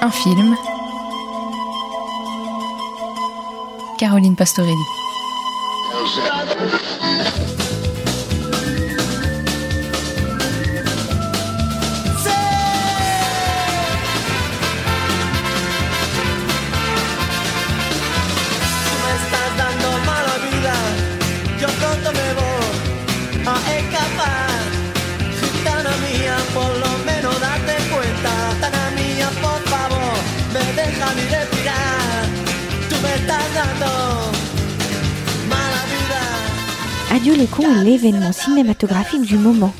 Un film. Caroline Pastorelli. Adieu les est l'événement cinématographique du moment.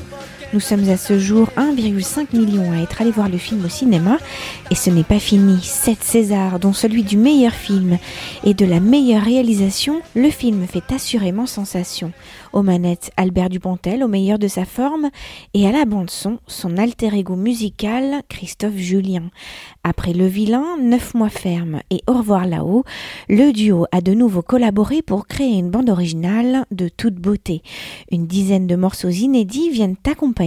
Nous sommes à ce jour 1,5 million à être allés voir le film au cinéma et ce n'est pas fini. 7 Césars, dont celui du meilleur film et de la meilleure réalisation, le film fait assurément sensation. Aux manettes, Albert Dupontel au meilleur de sa forme et à la bande-son, son alter ego musical, Christophe Julien. Après Le Vilain, Neuf mois ferme et Au revoir là-haut, le duo a de nouveau collaboré pour créer une bande originale de toute beauté. Une dizaine de morceaux inédits viennent accompagner,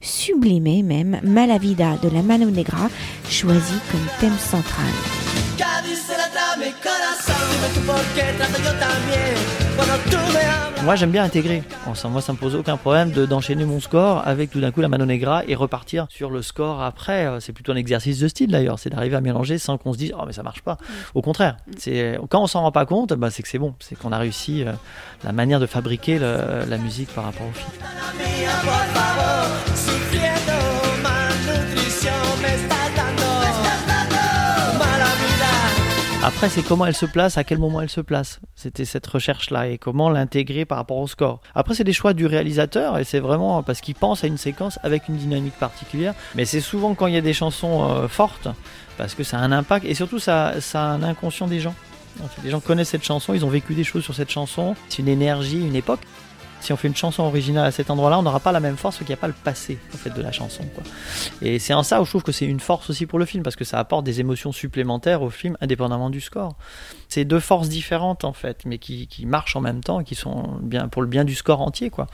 sublimer même, Malavida de la Mano Negra, choisi comme thème central. Moi j'aime bien intégrer. moi ça me pose aucun problème de, d'enchaîner mon score avec tout d'un coup la Mano Negra et repartir sur le score après. Euh, c'est plutôt un exercice de style d'ailleurs, c'est d'arriver à mélanger sans qu'on se dise oh mais ça marche pas. Au contraire, c'est quand on s'en rend pas compte, bah, c'est que c'est bon, c'est qu'on a réussi euh, la manière de fabriquer la musique par rapport au film. Après, c'est comment elle se place, à quel moment elle se place. C'était cette recherche-là et comment l'intégrer par rapport au score. Après, c'est des choix du réalisateur et c'est vraiment parce qu'il pense à une séquence avec une dynamique particulière. Mais c'est souvent quand il y a des chansons euh, fortes parce que ça a un impact et surtout ça, ça a un inconscient des gens. les gens connaissent cette chanson, ils ont vécu des choses sur cette chanson. C'est une énergie, une époque si on fait une chanson originale à cet endroit-là, on n'aura pas la même force qu'il n'y a pas le passé en fait, de la chanson. Et c'est en ça où je trouve que c'est une force aussi pour le film, parce que ça apporte des émotions supplémentaires au film, indépendamment du score. C'est deux forces différentes en fait, mais qui, qui marchent en même temps et qui sont bien pour le bien du score entier. quoi.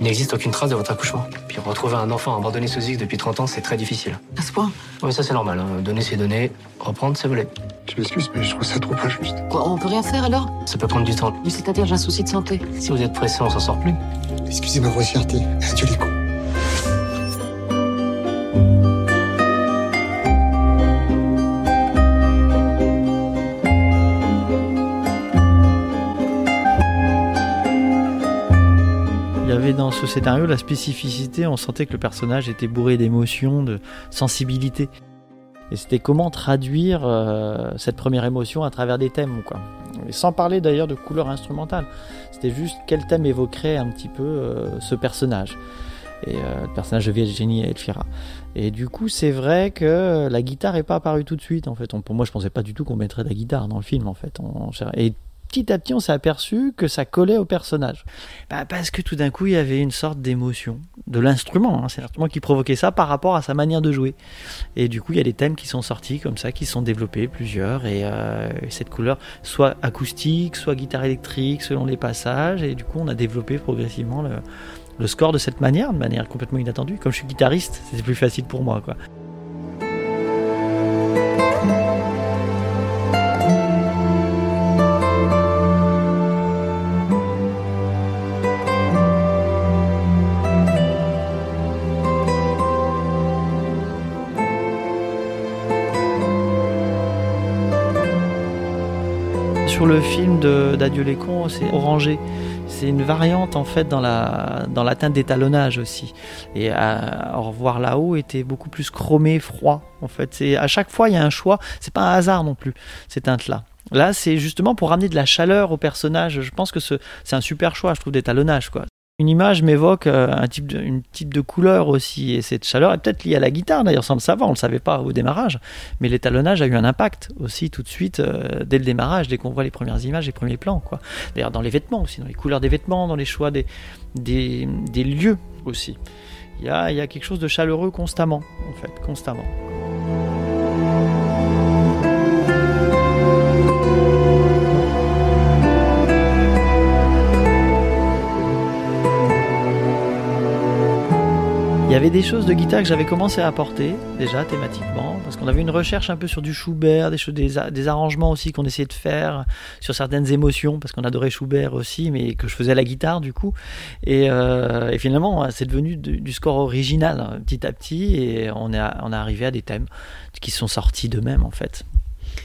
Il n'existe aucune trace de votre accouchement. Puis retrouver un enfant abandonné sous X depuis 30 ans, c'est très difficile. À ce point Oui, ça c'est normal. Hein. Donner, c'est donner. Reprendre, c'est voler. Je m'excuse, mais je trouve ça trop injuste. Quoi, on peut rien faire alors Ça peut prendre du temps. c'est-à-dire, j'ai un souci de santé. Si vous êtes pressé, on s'en sort plus. Excusez ma grossièreté. Adieu les cons. dans ce scénario la spécificité, on sentait que le personnage était bourré d'émotions, de sensibilité. Et c'était comment traduire euh, cette première émotion à travers des thèmes, quoi. Sans parler d'ailleurs de couleur instrumentale. C'était juste quel thème évoquerait un petit peu euh, ce personnage. Et euh, le personnage de Virginie Elfira. Et du coup, c'est vrai que la guitare est pas apparue tout de suite. En fait, pour moi, je pensais pas du tout qu'on mettrait de la guitare dans le film. En fait, on, et petit à petit, on s'est aperçu que ça collait au personnage. Bah, parce que tout d'un coup, il y avait une sorte d'émotion de l'instrument. Hein. C'est l'instrument qui provoquait ça par rapport à sa manière de jouer. Et du coup, il y a des thèmes qui sont sortis comme ça, qui sont développés, plusieurs. Et, euh, cette couleur, soit acoustique, soit guitare électrique, selon les passages. Et du coup, on a développé progressivement le, score de cette manière, de manière complètement inattendue. Comme je suis guitariste, c'est plus facile pour moi. Sur le film d'Adieu les cons, c'est orangé. C'est une variante en fait dans la dans d'étalonnage aussi. Et à, Au revoir là-haut était beaucoup plus chromé, froid. En fait, c'est à chaque fois il y a un choix. C'est pas un hasard non plus ces teintes là. Là, c'est justement pour ramener de la chaleur au personnage. Je pense que c'est un super choix, je trouve, d'étalonnage. Une image m'évoque euh, un type de, une type de couleur aussi, et cette chaleur est peut-être liée à la guitare d'ailleurs, sans le savoir, on ne le savait pas au démarrage, mais l'étalonnage a eu un impact aussi tout de suite euh, dès le démarrage, dès qu'on voit les premières images, les premiers plans. Quoi. D'ailleurs dans les vêtements aussi, dans les couleurs des vêtements, dans les choix des, des, lieux aussi. Il y a, il y a quelque chose de chaleureux constamment, en fait, constamment. Il y avait des choses de guitare que j'avais commencé à apporter déjà thématiquement, parce qu'on avait une recherche un peu sur du Schubert, des, choses, des, arrangements aussi qu'on essayait de faire sur certaines émotions, parce qu'on adorait Schubert aussi, mais que je faisais à la guitare du coup. Et, euh, finalement, c'est devenu du, score original hein, petit à petit, et on est, on arrivé à des thèmes qui sont sortis d'eux-mêmes en fait.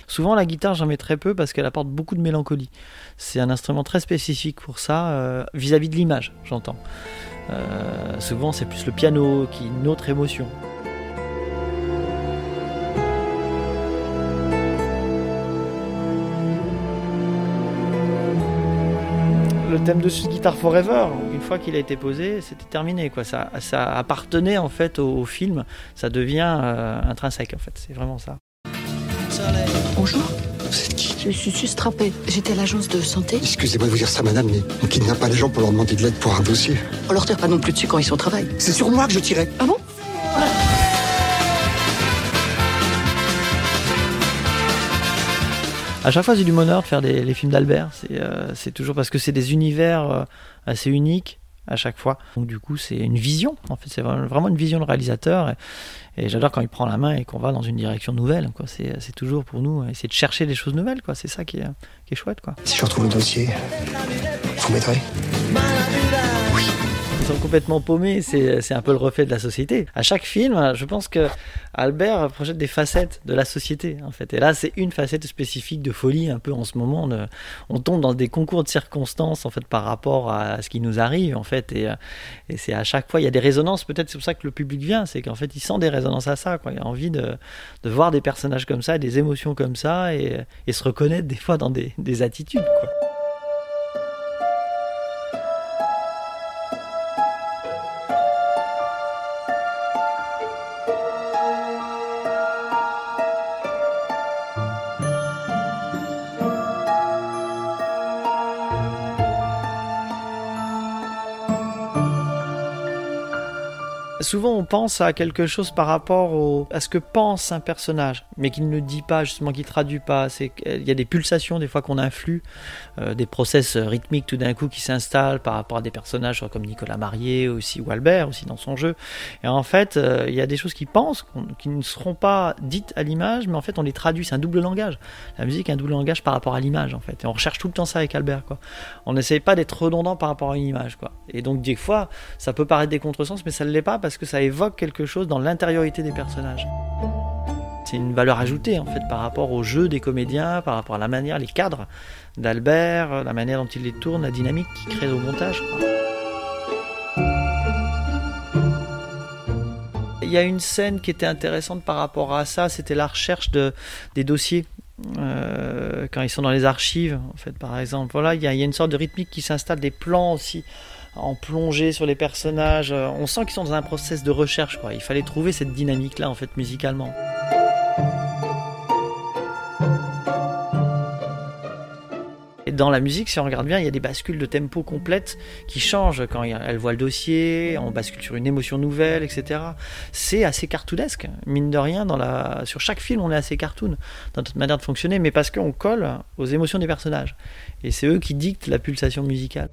Souvent, la guitare, j'en mets très peu parce qu'elle apporte beaucoup de mélancolie. C'est un instrument très spécifique pour ça, euh, vis-à-vis de l'image, j'entends. Euh, souvent, c'est plus le piano qui une autre émotion. le thème de Guitar Forever, une fois qu'il a été posé, c'était terminé. Quoi. Ça, ça, appartenait en fait au, au film, ça devient euh, intrinsèque en fait, c'est vraiment ça. Bonjour. Je suis sustrappée. J'étais à l'agence de santé. Excusez-moi de vous dire ça, madame, mais on kidnappe pas les gens pour leur demander de l'aide pour un dossier. On leur tire pas non plus dessus quand ils sont au travail. C'est sur moi que je tirais. Ah bon? À chaque fois, j'ai du bonheur de faire des, les films d'Albert. C'est euh, toujours parce que c'est des univers euh, assez uniques à chaque fois. Donc du coup, c'est une vision. En fait, c'est vraiment une vision de réalisateur. Et, j'adore quand il prend la main et qu'on va dans une direction nouvelle. C'est toujours pour nous essayer de chercher des choses nouvelles. C'est ça qui est, chouette. Quoi. Si je retrouve le dossier, vous m'aiderez? Ils sont complètement paumés, c'est un peu le reflet de la société. À chaque film, je pense que Albert projette des facettes de la société, en fait. Et là, c'est une facette spécifique de folie, un peu en ce moment. On, tombe dans des concours de circonstances, en fait, par rapport à ce qui nous arrive, en fait. Et, c'est à chaque fois, il y a des résonances. Peut-être c'est pour ça que le public vient, c'est qu'en fait, il sent des résonances à ça. Quoi. Il a envie de, voir des personnages comme ça, des émotions comme ça, et, se reconnaître des fois dans des, des attitudes. Souvent on pense à quelque chose par rapport à ce que pense un personnage, mais qu'il ne dit pas, justement, qu'il traduit pas. C'est il y a des pulsations des fois qu'on influe, euh, des process rythmiques tout d'un coup qui s'installent par rapport à des personnages comme Nicolas Marié aussi ou Albert aussi dans son jeu. Et en fait, euh, il y a des choses qui pensent, qui ne seront pas dites à l'image, mais en fait on les traduit. C'est un double langage. La musique est un double langage par rapport à l'image en fait. Et on recherche tout le temps ça avec Albert. Quoi. On n'essaye pas d'être redondant par rapport à une image. Quoi. Et donc des fois, ça peut paraître des contresens, mais ça ne l'est pas parce que ça évoque quelque chose dans l'intériorité des personnages. C'est une valeur ajoutée en fait par rapport au jeu des comédiens, par rapport à la manière, les cadres d'Albert, la manière dont il les tourne, la dynamique qu'il crée au montage. Il y a une scène qui était intéressante par rapport à ça, c'était la recherche de, des dossiers. Euh, quand ils sont dans les archives, en fait, par exemple. Voilà, il y a une sorte de rythmique qui s'installe, des plans aussi en plongée sur les personnages. On sent qu'ils sont dans un process de recherche. Il fallait trouver cette dynamique-là, en fait, musicalement. Et dans la musique, si on regarde bien, il y a des bascules de tempo complètes qui changent quand elle voit le dossier, on bascule sur une émotion nouvelle, etc. C'est assez cartoonesque, mine de rien. Sur chaque film, on est assez cartoon dans notre manière de fonctionner, mais parce qu'on colle aux émotions des personnages. Et c'est eux qui dictent la pulsation musicale.